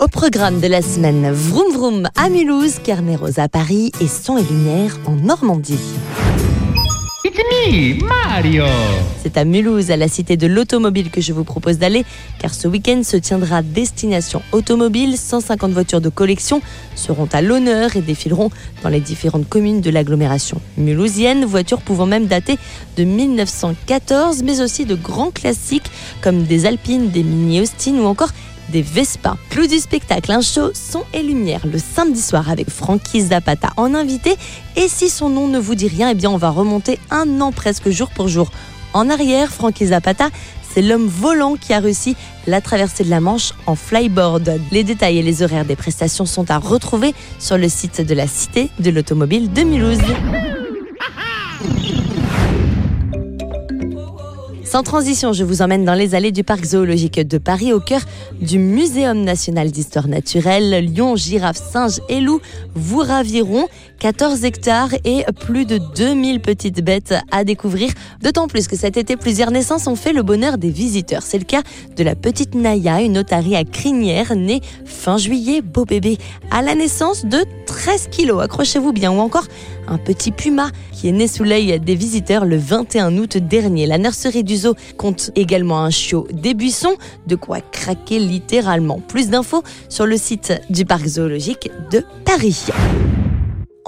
Au programme de la semaine, Vroom Vroom à Mulhouse, Carnet Rose à Paris et Son et Lumière en Normandie. It's me, Mario C'est à Mulhouse, à la cité de l'automobile, que je vous propose d'aller, car ce week-end se tiendra Destination Automobile. 150 voitures de collection seront à l'honneur et défileront dans les différentes communes de l'agglomération mulhousienne, voitures pouvant même dater de 1914, mais aussi de grands classiques comme des Alpines, des Mini Austin ou encore des Vespa. Clou du spectacle, un show son et lumière le samedi soir avec Frankie Zapata en invité. Et si son nom ne vous dit rien, eh bien on va remonter un an presque jour pour jour. En arrière, Frankie Zapata, c'est l'homme volant qui a réussi la traversée de la Manche en flyboard. Les détails et les horaires des prestations sont à retrouver sur le site de la Cité de l'Automobile de Mulhouse. Sans transition, je vous emmène dans les allées du parc zoologique de Paris au cœur du Muséum national d'histoire naturelle. Lions, girafes, singes et loups vous raviront. 14 hectares et plus de 2000 petites bêtes à découvrir. D'autant plus que cet été, plusieurs naissances ont fait le bonheur des visiteurs. C'est le cas de la petite Naya, une otarie à crinière, née fin juillet, beau bébé, à la naissance de 13 kilos. Accrochez-vous bien. Ou encore un petit puma qui est né sous l'œil des visiteurs le 21 août dernier. La nurserie du zoo compte également un chiot des buissons, de quoi craquer littéralement. Plus d'infos sur le site du parc zoologique de Paris.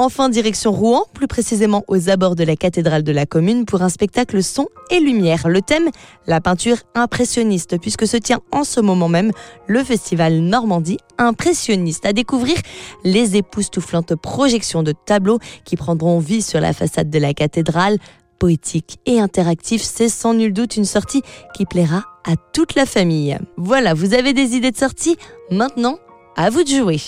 Enfin, direction Rouen, plus précisément aux abords de la cathédrale de la commune, pour un spectacle son et lumière. Le thème, la peinture impressionniste, puisque se tient en ce moment même le festival Normandie impressionniste. À découvrir les époustouflantes projections de tableaux qui prendront vie sur la façade de la cathédrale. Poétique et interactif, c'est sans nul doute une sortie qui plaira à toute la famille. Voilà, vous avez des idées de sortie? Maintenant, à vous de jouer.